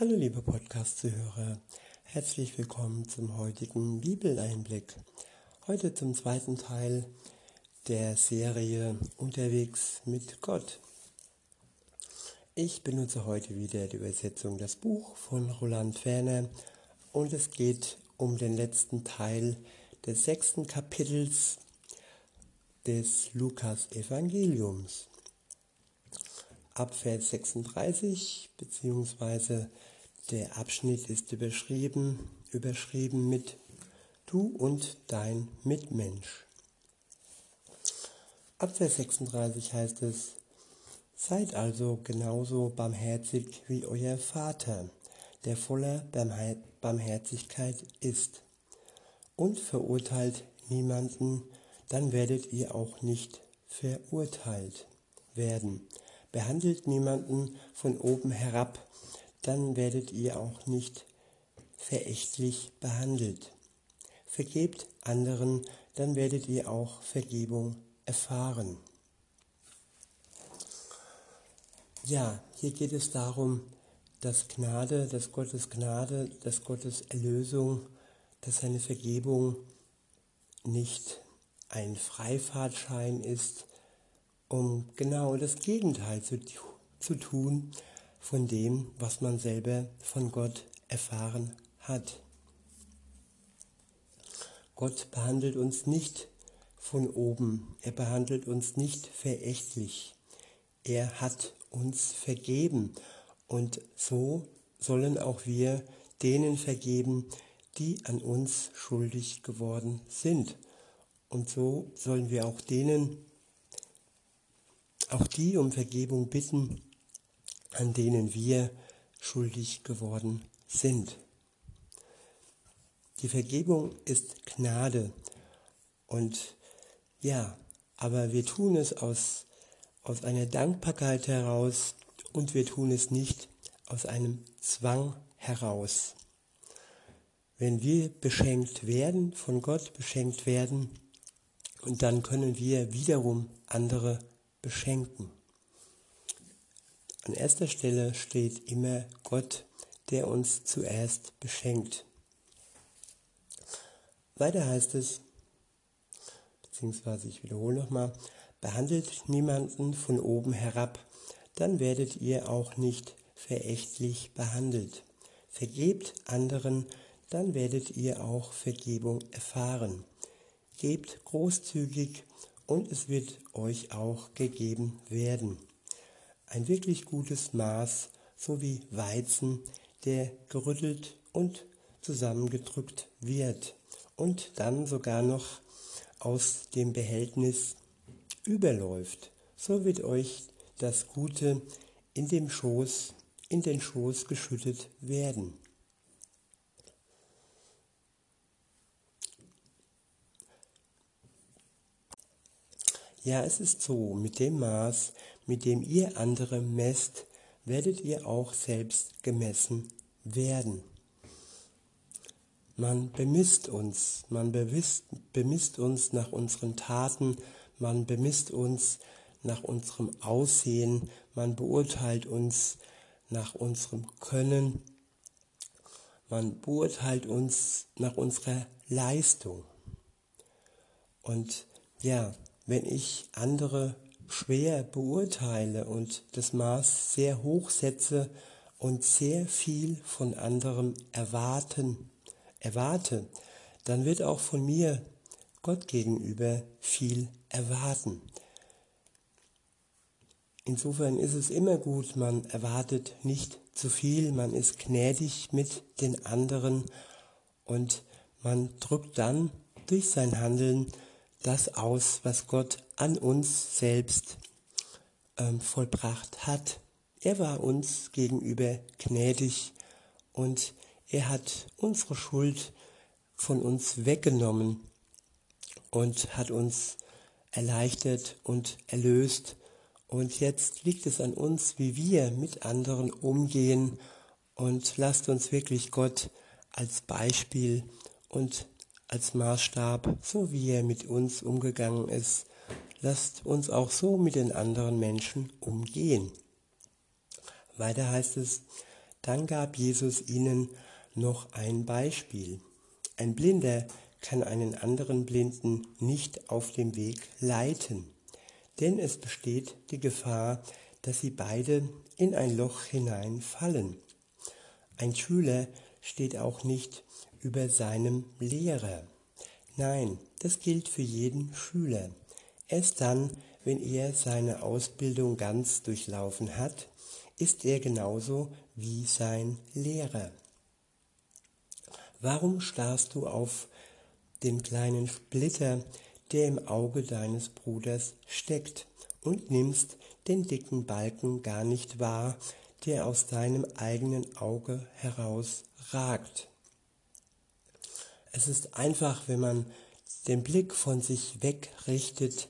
Hallo liebe Podcast-Zuhörer, herzlich willkommen zum heutigen Bibeleinblick. Heute zum zweiten Teil der Serie Unterwegs mit Gott. Ich benutze heute wieder die Übersetzung Das Buch von Roland Ferner und es geht um den letzten Teil des sechsten Kapitels des Lukas-Evangeliums. Ab Vers 36 beziehungsweise der Abschnitt ist überschrieben, überschrieben mit Du und dein Mitmensch. Ab Vers 36 heißt es, Seid also genauso barmherzig wie euer Vater, der voller Barmherzigkeit ist, und verurteilt niemanden, dann werdet ihr auch nicht verurteilt werden. Behandelt niemanden von oben herab, dann werdet ihr auch nicht verächtlich behandelt. Vergebt anderen, dann werdet ihr auch Vergebung erfahren. Ja, hier geht es darum, dass Gnade, dass Gottes Gnade, dass Gottes Erlösung, dass seine Vergebung nicht ein Freifahrtschein ist, um genau das Gegenteil zu, zu tun, von dem, was man selber von Gott erfahren hat. Gott behandelt uns nicht von oben, er behandelt uns nicht verächtlich. Er hat uns vergeben und so sollen auch wir denen vergeben, die an uns schuldig geworden sind. Und so sollen wir auch denen, auch die um Vergebung bitten, an denen wir schuldig geworden sind. Die Vergebung ist Gnade und ja, aber wir tun es aus, aus einer Dankbarkeit heraus und wir tun es nicht aus einem Zwang heraus. Wenn wir beschenkt werden, von Gott beschenkt werden, und dann können wir wiederum andere beschenken. An erster Stelle steht immer Gott, der uns zuerst beschenkt. Weiter heißt es, beziehungsweise ich wiederhole nochmal, behandelt niemanden von oben herab, dann werdet ihr auch nicht verächtlich behandelt. Vergebt anderen, dann werdet ihr auch Vergebung erfahren. Gebt großzügig und es wird euch auch gegeben werden ein wirklich gutes Maß sowie Weizen, der gerüttelt und zusammengedrückt wird und dann sogar noch aus dem Behältnis überläuft. So wird euch das Gute in dem Schoß, in den Schoß geschüttet werden. Ja, es ist so, mit dem Maß, mit dem ihr andere messt, werdet ihr auch selbst gemessen werden. Man bemisst uns, man bemisst, bemisst uns nach unseren Taten, man bemisst uns nach unserem Aussehen, man beurteilt uns nach unserem Können, man beurteilt uns nach unserer Leistung. Und ja, wenn ich andere schwer beurteile und das Maß sehr hoch setze und sehr viel von anderem erwarten, erwarte, dann wird auch von mir Gott gegenüber viel erwarten. Insofern ist es immer gut, man erwartet nicht zu viel, man ist gnädig mit den anderen und man drückt dann durch sein Handeln das aus, was Gott an uns selbst ähm, vollbracht hat. Er war uns gegenüber gnädig und er hat unsere Schuld von uns weggenommen und hat uns erleichtert und erlöst. Und jetzt liegt es an uns, wie wir mit anderen umgehen. Und lasst uns wirklich Gott als Beispiel und als Maßstab, so wie er mit uns umgegangen ist, lasst uns auch so mit den anderen Menschen umgehen. Weiter heißt es, Dann gab Jesus ihnen noch ein Beispiel. Ein Blinder kann einen anderen Blinden nicht auf dem Weg leiten, denn es besteht die Gefahr, dass sie beide in ein Loch hineinfallen. Ein Schüler steht auch nicht über seinem Lehrer. Nein, das gilt für jeden Schüler. Erst dann, wenn er seine Ausbildung ganz durchlaufen hat, ist er genauso wie sein Lehrer. Warum starrst du auf den kleinen Splitter, der im Auge deines Bruders steckt, und nimmst den dicken Balken gar nicht wahr, der aus deinem eigenen Auge herausragt. Es ist einfach, wenn man den Blick von sich wegrichtet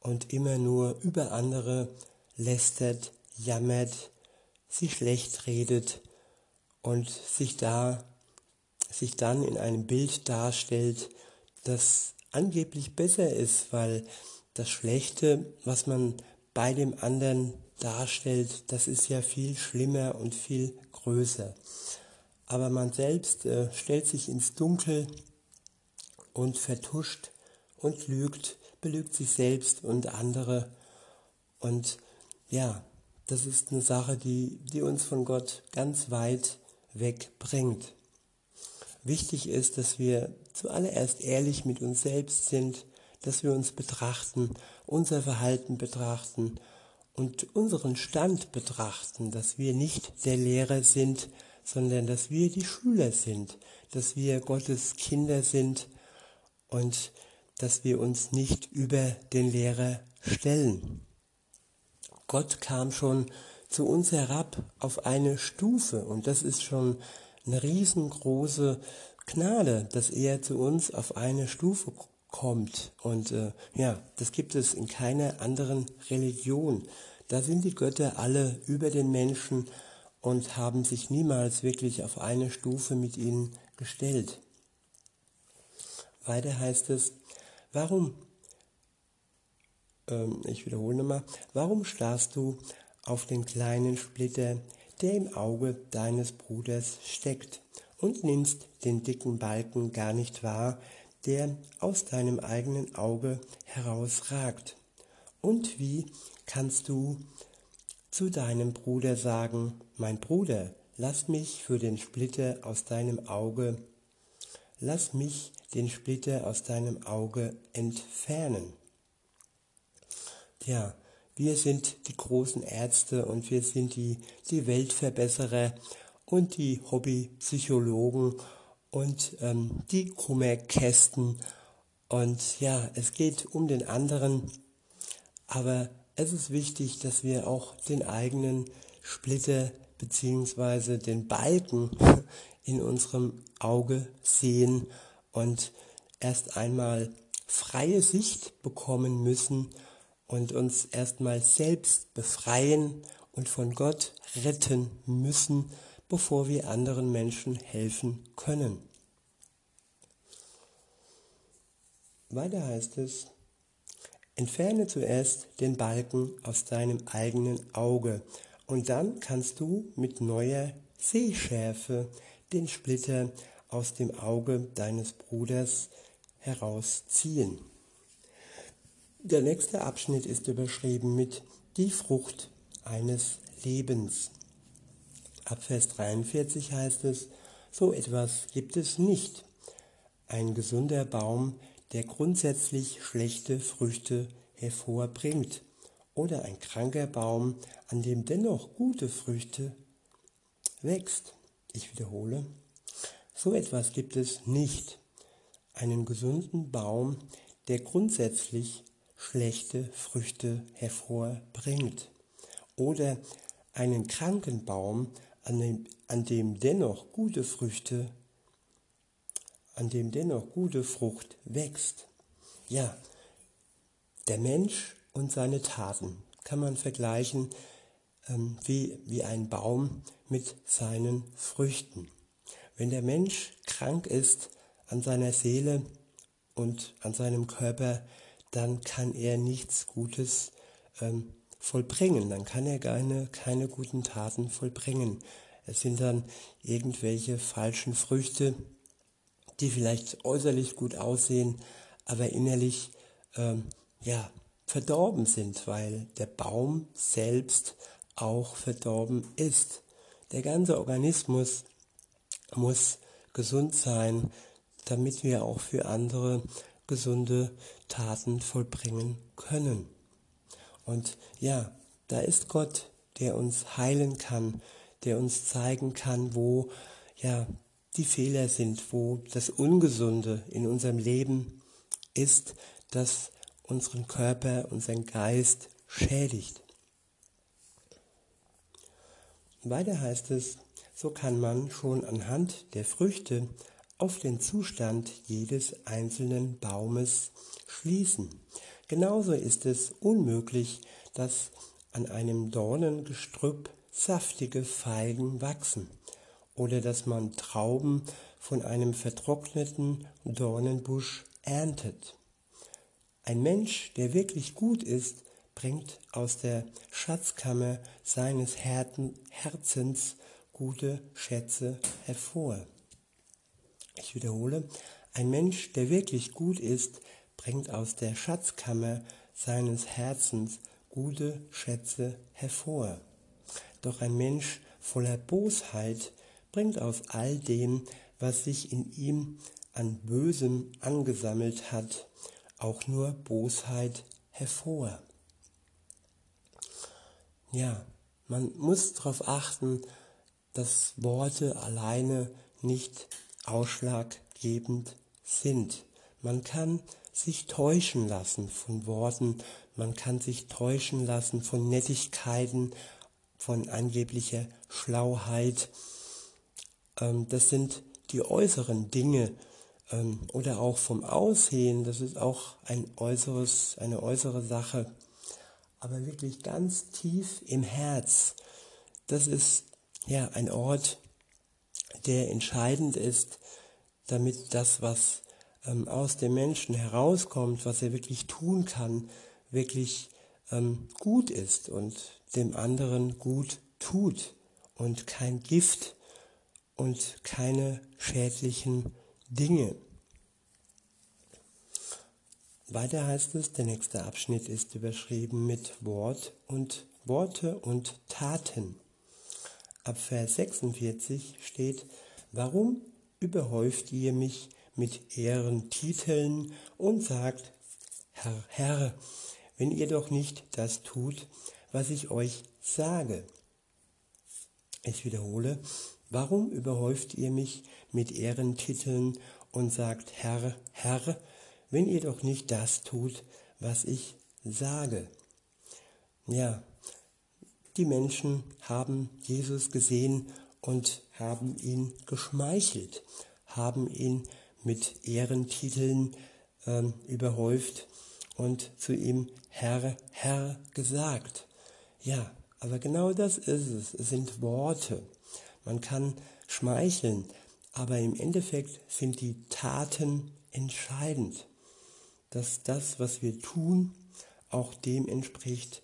und immer nur über andere lästert, jammert, sie schlecht redet und sich da sich dann in einem Bild darstellt, das angeblich besser ist, weil das Schlechte, was man bei dem anderen darstellt, das ist ja viel schlimmer und viel größer. Aber man selbst äh, stellt sich ins Dunkel und vertuscht und lügt, belügt sich selbst und andere. Und ja, das ist eine Sache, die, die uns von Gott ganz weit wegbringt. Wichtig ist, dass wir zuallererst ehrlich mit uns selbst sind, dass wir uns betrachten, unser Verhalten betrachten und unseren Stand betrachten, dass wir nicht der Lehrer sind, sondern dass wir die Schüler sind, dass wir Gottes Kinder sind und dass wir uns nicht über den Lehrer stellen. Gott kam schon zu uns herab auf eine Stufe und das ist schon eine riesengroße Gnade, dass er zu uns auf eine Stufe kommt. Und äh, ja, das gibt es in keiner anderen Religion. Da sind die Götter alle über den Menschen und haben sich niemals wirklich auf eine Stufe mit ihnen gestellt. Weiter heißt es, warum, ähm, ich wiederhole nochmal, warum starrst du auf den kleinen Splitter, der im Auge deines Bruders steckt, und nimmst den dicken Balken gar nicht wahr, der aus deinem eigenen Auge herausragt. Und wie kannst du zu deinem Bruder sagen, mein Bruder, lass mich für den Splitter aus deinem Auge, lass mich den Splitter aus deinem Auge entfernen. Ja, wir sind die großen Ärzte und wir sind die, die Weltverbesserer und die Hobbypsychologen und ähm, die Kummerkästen. Und ja, es geht um den anderen, aber es ist wichtig, dass wir auch den eigenen Splitter bzw. den Balken in unserem Auge sehen und erst einmal freie Sicht bekommen müssen und uns erstmal selbst befreien und von Gott retten müssen, bevor wir anderen Menschen helfen können. Weiter heißt es, entferne zuerst den Balken aus deinem eigenen Auge und dann kannst du mit neuer Sehschärfe den Splitter aus dem Auge deines Bruders herausziehen. Der nächste Abschnitt ist überschrieben mit die Frucht eines Lebens. Ab Vers 43 heißt es, so etwas gibt es nicht. Ein gesunder Baum, der grundsätzlich schlechte Früchte hervorbringt, oder ein kranker Baum, an dem dennoch gute Früchte wächst. Ich wiederhole, so etwas gibt es nicht. Einen gesunden Baum, der grundsätzlich schlechte Früchte hervorbringt. Oder einen kranken Baum, an dem, an dem dennoch gute Früchte, an dem dennoch gute Frucht wächst. Ja, der Mensch und seine Taten kann man vergleichen ähm, wie, wie ein Baum mit seinen Früchten. Wenn der Mensch krank ist an seiner Seele und an seinem Körper, dann kann er nichts Gutes ähm, vollbringen, dann kann er keine, keine guten Taten vollbringen. Es sind dann irgendwelche falschen Früchte, die vielleicht äußerlich gut aussehen, aber innerlich ähm, ja verdorben sind, weil der Baum selbst auch verdorben ist. Der ganze Organismus muss gesund sein, damit wir auch für andere gesunde Taten vollbringen können. Und ja, da ist Gott, der uns heilen kann, der uns zeigen kann, wo ja die Fehler sind, wo das Ungesunde in unserem Leben ist, das unseren Körper, unseren Geist schädigt. Weiter heißt es, so kann man schon anhand der Früchte auf den Zustand jedes einzelnen Baumes schließen. Genauso ist es unmöglich, dass an einem Dornengestrüpp saftige Feigen wachsen oder dass man Trauben von einem vertrockneten Dornenbusch erntet. Ein Mensch, der wirklich gut ist, bringt aus der Schatzkammer seines Herzens gute Schätze hervor. Ich wiederhole, ein Mensch, der wirklich gut ist, bringt aus der Schatzkammer seines Herzens gute Schätze hervor. Doch ein Mensch voller Bosheit bringt aus all dem, was sich in ihm an Bösem angesammelt hat, auch nur Bosheit hervor. Ja, man muss darauf achten, dass Worte alleine nicht ausschlaggebend sind. Man kann sich täuschen lassen von Worten, man kann sich täuschen lassen von Nettigkeiten, von angeblicher Schlauheit. Ähm, das sind die äußeren Dinge ähm, oder auch vom Aussehen, das ist auch ein äußeres, eine äußere Sache aber wirklich ganz tief im Herz. Das ist ja ein Ort, der entscheidend ist, damit das, was ähm, aus dem Menschen herauskommt, was er wirklich tun kann, wirklich ähm, gut ist und dem anderen gut tut und kein Gift und keine schädlichen Dinge. Weiter heißt es, der nächste Abschnitt ist überschrieben mit Wort und Worte und Taten. Ab Vers 46 steht, warum überhäuft ihr mich mit Ehrentiteln und sagt, Herr, Herr, wenn ihr doch nicht das tut, was ich euch sage. Ich wiederhole, warum überhäuft ihr mich mit Ehrentiteln und sagt, Herr, Herr, wenn ihr doch nicht das tut, was ich sage. Ja, die Menschen haben Jesus gesehen und haben ihn geschmeichelt, haben ihn mit Ehrentiteln ähm, überhäuft und zu ihm Herr, Herr gesagt. Ja, aber genau das ist es. Es sind Worte. Man kann schmeicheln, aber im Endeffekt sind die Taten entscheidend dass das, was wir tun, auch dem entspricht,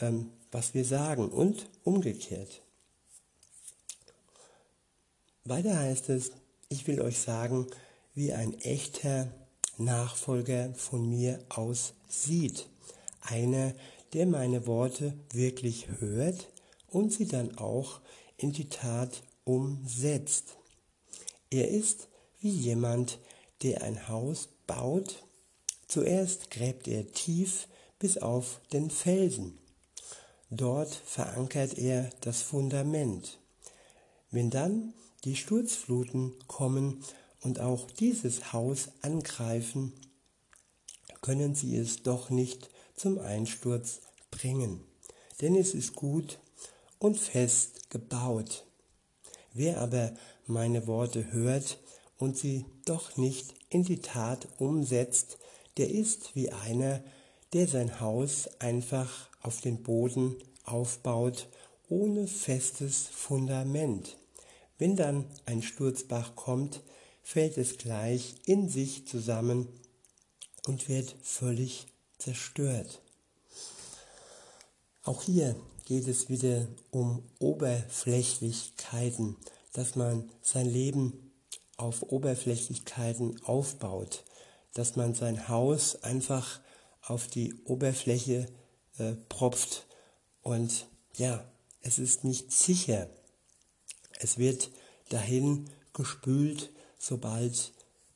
ähm, was wir sagen und umgekehrt. Weiter heißt es, ich will euch sagen, wie ein echter Nachfolger von mir aussieht. Einer, der meine Worte wirklich hört und sie dann auch in die Tat umsetzt. Er ist wie jemand, der ein Haus baut Zuerst gräbt er tief bis auf den Felsen. Dort verankert er das Fundament. Wenn dann die Sturzfluten kommen und auch dieses Haus angreifen, können sie es doch nicht zum Einsturz bringen, denn es ist gut und fest gebaut. Wer aber meine Worte hört und sie doch nicht in die Tat umsetzt, der ist wie einer, der sein Haus einfach auf den Boden aufbaut, ohne festes Fundament. Wenn dann ein Sturzbach kommt, fällt es gleich in sich zusammen und wird völlig zerstört. Auch hier geht es wieder um Oberflächlichkeit. Oberflächlichkeiten, dass man sein Leben auf Oberflächlichkeiten aufbaut, dass man sein Haus einfach auf die Oberfläche äh, propft und ja, es ist nicht sicher. Es wird dahin gespült, sobald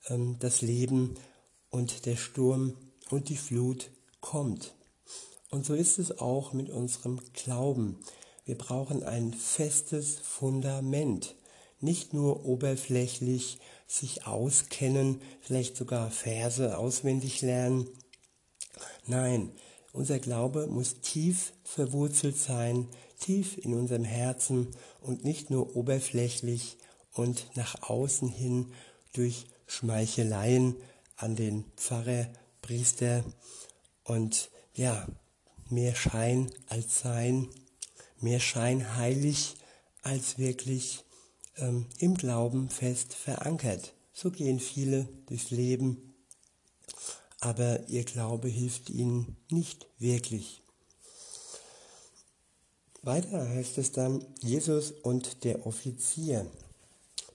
ähm, das Leben und der Sturm und die Flut kommt. Und so ist es auch mit unserem Glauben. Wir brauchen ein festes Fundament, nicht nur oberflächlich sich auskennen, vielleicht sogar Verse auswendig lernen. Nein, unser Glaube muss tief verwurzelt sein, tief in unserem Herzen und nicht nur oberflächlich und nach außen hin durch Schmeicheleien an den Pfarrer, Priester und ja, mehr Schein als Sein, mehr Schein heilig als wirklich ähm, im Glauben fest verankert. So gehen viele durchs Leben, aber ihr Glaube hilft ihnen nicht wirklich. Weiter heißt es dann Jesus und der Offizier,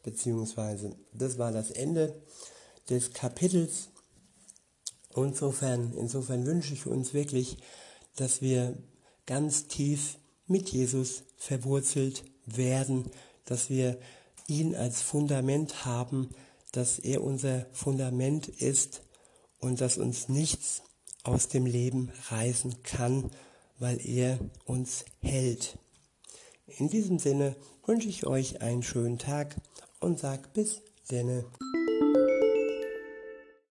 beziehungsweise das war das Ende des Kapitels. Insofern, insofern wünsche ich uns wirklich, dass wir ganz tief mit Jesus verwurzelt werden, dass wir ihn als Fundament haben, dass er unser Fundament ist und dass uns nichts aus dem Leben reißen kann, weil er uns hält. In diesem Sinne wünsche ich euch einen schönen Tag und sag bis denne.